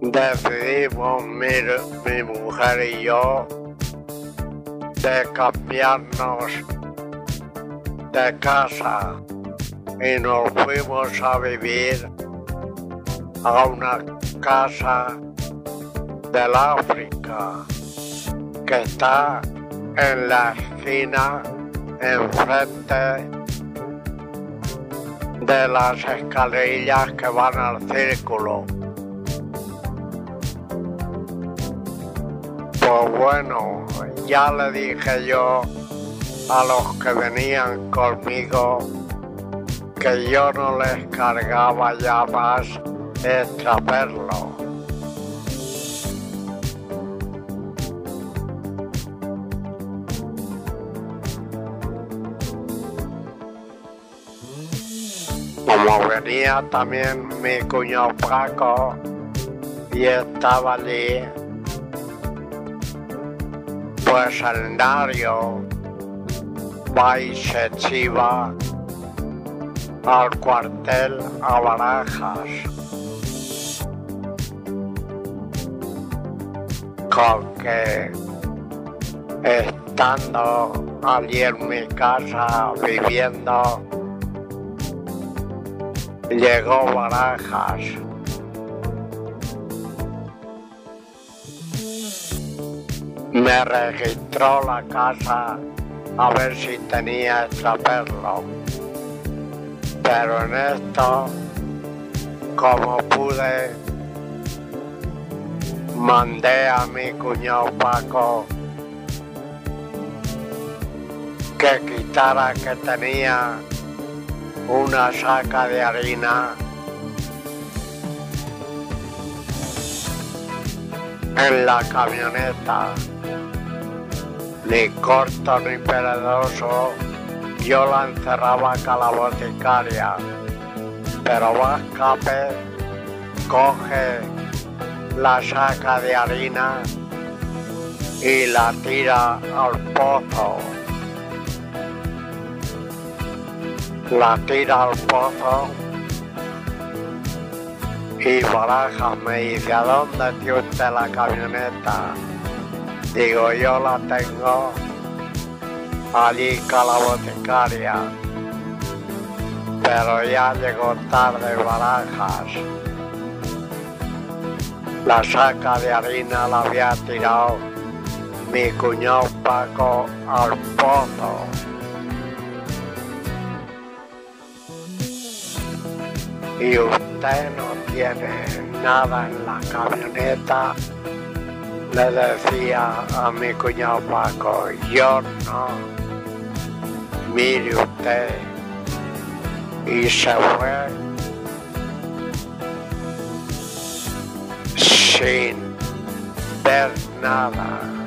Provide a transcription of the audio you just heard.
decidimos mi, mi mujer y yo de cambiarnos de casa y nos fuimos a vivir a una casa del África que está en la esquina enfrente de las escalerillas que van al círculo. Bueno, ya le dije yo a los que venían conmigo que yo no les cargaba ya más extraperlo. Como venía también mi cuñado Paco y estaba allí, y se chiva al cuartel a Barajas. Con que estando allí en mi casa viviendo, llegó Barajas. Me registró la casa a ver si tenía extraperlo. Pero en esto, como pude, mandé a mi cuñado Paco que quitara que tenía una saca de harina en la camioneta. Ni corto ni perezoso, yo la encerraba acá la boticaria. Pero escape, coge la saca de harina y la tira al pozo. la tira al pozo y Barajas me dice, ¿a dónde tiene usted la camioneta? Digo, yo la tengo allí con la pero ya llegó tarde Barajas. La saca de harina la había tirado mi cuñado Paco al pozo. y usted no tiene nada en la camioneta, le decía a mi cuñado Paco, yo no, mire usted, y se fue. Sin ver nada.